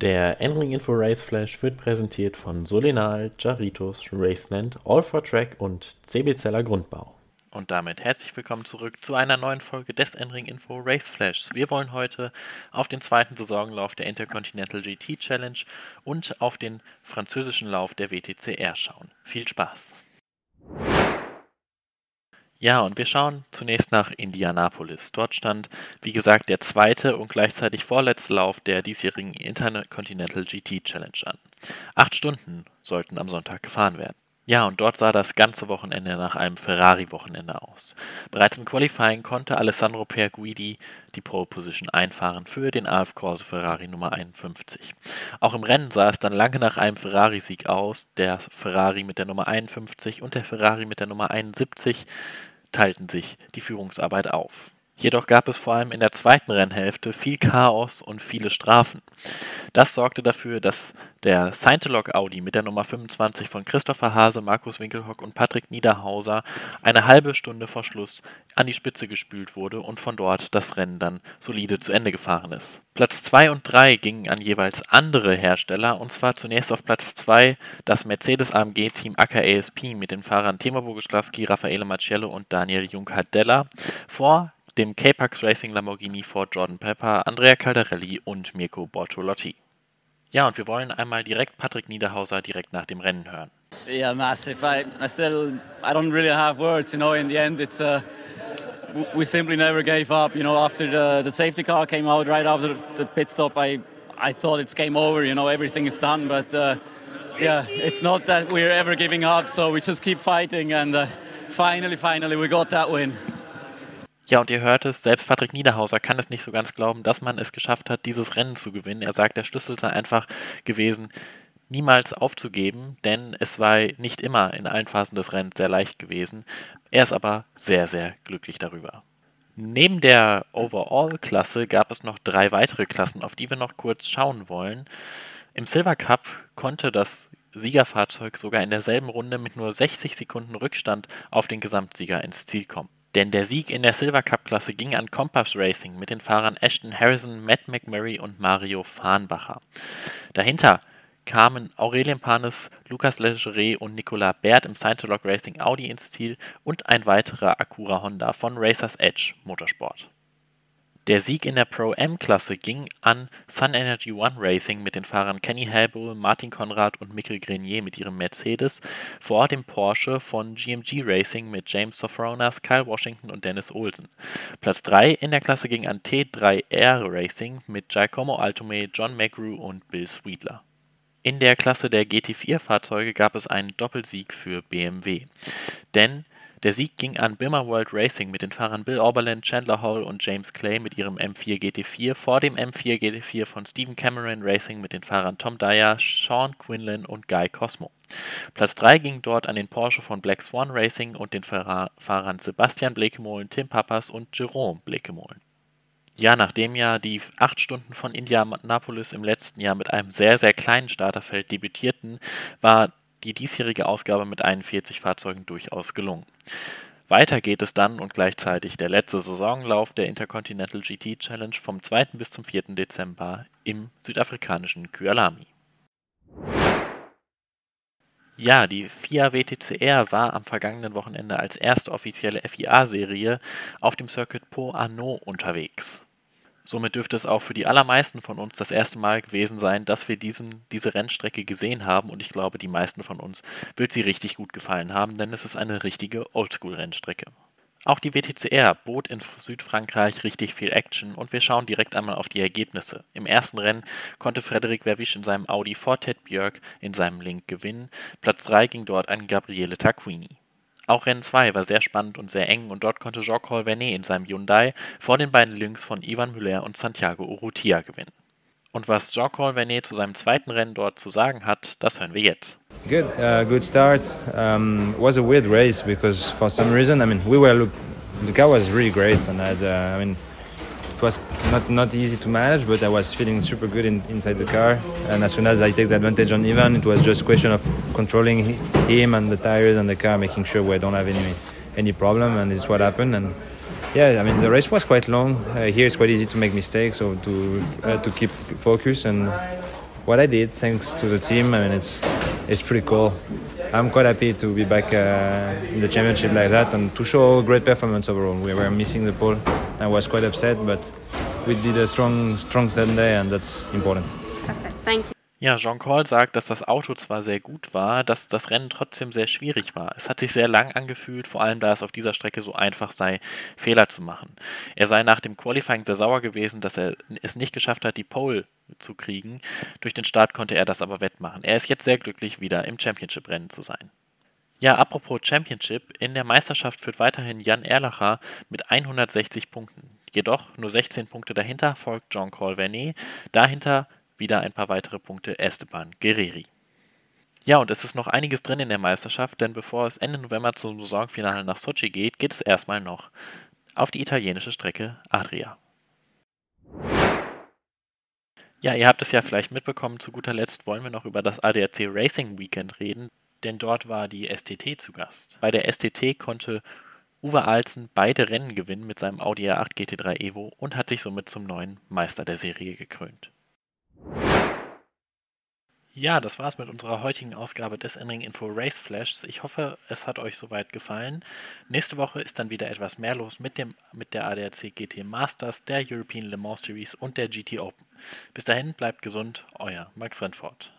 Der Endring Info Race Flash wird präsentiert von Solenal, Jaritos, Raceland, All for Track und CB Zeller Grundbau. Und damit herzlich willkommen zurück zu einer neuen Folge des Endring Info Race Flashs. Wir wollen heute auf den zweiten Saisonlauf der Intercontinental GT Challenge und auf den französischen Lauf der WTCR schauen. Viel Spaß! Ja, und wir schauen zunächst nach Indianapolis. Dort stand, wie gesagt, der zweite und gleichzeitig vorletzte Lauf der diesjährigen Intercontinental GT Challenge an. Acht Stunden sollten am Sonntag gefahren werden. Ja, und dort sah das ganze Wochenende nach einem Ferrari-Wochenende aus. Bereits im Qualifying konnte Alessandro Perguidi die Pole Position einfahren für den AF Corse Ferrari Nummer 51. Auch im Rennen sah es dann lange nach einem Ferrari-Sieg aus. Der Ferrari mit der Nummer 51 und der Ferrari mit der Nummer 71 teilten sich die Führungsarbeit auf. Jedoch gab es vor allem in der zweiten Rennhälfte viel Chaos und viele Strafen. Das sorgte dafür, dass der Scientolog Audi mit der Nummer 25 von Christopher Hase, Markus Winkelhock und Patrick Niederhauser eine halbe Stunde vor Schluss an die Spitze gespült wurde und von dort das Rennen dann solide zu Ende gefahren ist. Platz 2 und 3 gingen an jeweils andere Hersteller und zwar zunächst auf Platz 2 das Mercedes-AMG-Team AKASP mit den Fahrern Timo Boguslawski, Raffaele Maciello und Daniel Junkardella vor dem K-Pax Racing Lamborghini vor Jordan Pepper, Andrea Caldarelli und Mirko Bortolotti. Ja, und wir wollen einmal direkt Patrick Niederhauser direkt nach dem Rennen hören. Yeah, massive. I, I still, I don't really have words. You know, in the end, it's uh, we simply never gave up. You know, after the, the safety car came out right after the pit stop, I, I thought it's game over. You know, everything is done. But uh, yeah, it's not that we're ever giving up. So we just keep fighting, and uh, finally, finally, we got that win. Ja, und ihr hört es, selbst Patrick Niederhauser kann es nicht so ganz glauben, dass man es geschafft hat, dieses Rennen zu gewinnen. Er sagt, der Schlüssel sei einfach gewesen, niemals aufzugeben, denn es war nicht immer in allen Phasen des Rennens sehr leicht gewesen. Er ist aber sehr, sehr glücklich darüber. Neben der Overall-Klasse gab es noch drei weitere Klassen, auf die wir noch kurz schauen wollen. Im Silver Cup konnte das Siegerfahrzeug sogar in derselben Runde mit nur 60 Sekunden Rückstand auf den Gesamtsieger ins Ziel kommen. Denn der Sieg in der Silver Cup-Klasse ging an Compass Racing mit den Fahrern Ashton Harrison, Matt McMurray und Mario Fahnbacher. Dahinter kamen Aurelien Panis, Lukas Legeret und Nicolas Baird im Scientolog Racing Audi ins Ziel und ein weiterer Acura Honda von Racers Edge Motorsport. Der Sieg in der Pro-M-Klasse ging an Sun Energy One Racing mit den Fahrern Kenny Halbull, Martin Konrad und Mikkel Grenier mit ihrem Mercedes vor dem Porsche von GMG Racing mit James Sofronas, Kyle Washington und Dennis Olsen. Platz 3 in der Klasse ging an T3R Racing mit Giacomo Altomé, John McGrew und Bill Sweetler. In der Klasse der GT4-Fahrzeuge gab es einen Doppelsieg für BMW. Denn der Sieg ging an Bimmer World Racing mit den Fahrern Bill Oberland, Chandler Hall und James Clay mit ihrem M4 GT4 vor dem M4 GT4 von Stephen Cameron Racing mit den Fahrern Tom Dyer, Sean Quinlan und Guy Cosmo. Platz 3 ging dort an den Porsche von Black Swan Racing und den Fahrern Sebastian Blekemolen, Tim Pappas und Jerome Blekemolen. Ja, nachdem ja die 8 Stunden von Indianapolis im letzten Jahr mit einem sehr, sehr kleinen Starterfeld debütierten, war die diesjährige Ausgabe mit 41 Fahrzeugen durchaus gelungen. Weiter geht es dann und gleichzeitig der letzte Saisonlauf der Intercontinental GT Challenge vom 2. bis zum 4. Dezember im südafrikanischen Kyalami. Ja, die FIA WTCR war am vergangenen Wochenende als erste offizielle FIA-Serie auf dem Circuit Po Arno unterwegs. Somit dürfte es auch für die allermeisten von uns das erste Mal gewesen sein, dass wir diesen, diese Rennstrecke gesehen haben und ich glaube, die meisten von uns wird sie richtig gut gefallen haben, denn es ist eine richtige Oldschool-Rennstrecke. Auch die WTCR bot in Südfrankreich richtig viel Action und wir schauen direkt einmal auf die Ergebnisse. Im ersten Rennen konnte Frederik Verwisch in seinem Audi vor Ted Björk in seinem Link gewinnen. Platz 3 ging dort an Gabriele Tacquini. Auch Rennen 2 war sehr spannend und sehr eng und dort konnte Jean-Paul Vernet in seinem Hyundai vor den beiden Lynx von Ivan Müller und Santiago Urrutia gewinnen. Und was Jean-Paul Vernet zu seinem zweiten Rennen dort zu sagen hat, das hören wir jetzt. Good, uh, good start. Um, was a weird race because for some reason, I mean, we were the car was really great and had, uh, I mean, it was not not easy to manage, but I was feeling super good in, inside the car. And as soon as I take the advantage on Ivan, it was just a question of controlling him and the tires and the car, making sure we don't have any any problem. And it's what happened. And yeah, I mean the race was quite long. Uh, here it's quite easy to make mistakes, so to uh, to keep focus and what I did, thanks to the team. I mean, it's it's pretty cool. I'm quite happy to be back uh, in the championship like that and to show great performance overall. We were missing the pole. I was quite upset, but we did a strong strong Sunday, and that's important. Perfect. Thank you. Ja, Jean Paul sagt, dass das Auto zwar sehr gut war, dass das Rennen trotzdem sehr schwierig war. Es hat sich sehr lang angefühlt, vor allem da es auf dieser Strecke so einfach sei, Fehler zu machen. Er sei nach dem Qualifying sehr sauer gewesen, dass er es nicht geschafft hat, die Pole zu kriegen. Durch den Start konnte er das aber wettmachen. Er ist jetzt sehr glücklich, wieder im Championship-Rennen zu sein. Ja, apropos Championship, in der Meisterschaft führt weiterhin Jan Erlacher mit 160 Punkten. Jedoch nur 16 Punkte dahinter folgt Jean-Paul Vernet, dahinter wieder ein paar weitere Punkte Esteban Guerreri. Ja, und es ist noch einiges drin in der Meisterschaft, denn bevor es Ende November zum Saisonfinale nach Sochi geht, geht es erstmal noch auf die italienische Strecke Adria. Ja, ihr habt es ja vielleicht mitbekommen, zu guter Letzt wollen wir noch über das ADAC Racing Weekend reden, denn dort war die STT zu Gast. Bei der STT konnte Uwe Alzen beide Rennen gewinnen mit seinem Audi R8 GT3 Evo und hat sich somit zum neuen Meister der Serie gekrönt. Ja, das war's mit unserer heutigen Ausgabe des Endring Info Race Flashs. Ich hoffe, es hat euch soweit gefallen. Nächste Woche ist dann wieder etwas mehr los mit, dem, mit der ADAC GT Masters, der European Le Mans Series und der GT Open. Bis dahin bleibt gesund, euer Max Rentfort.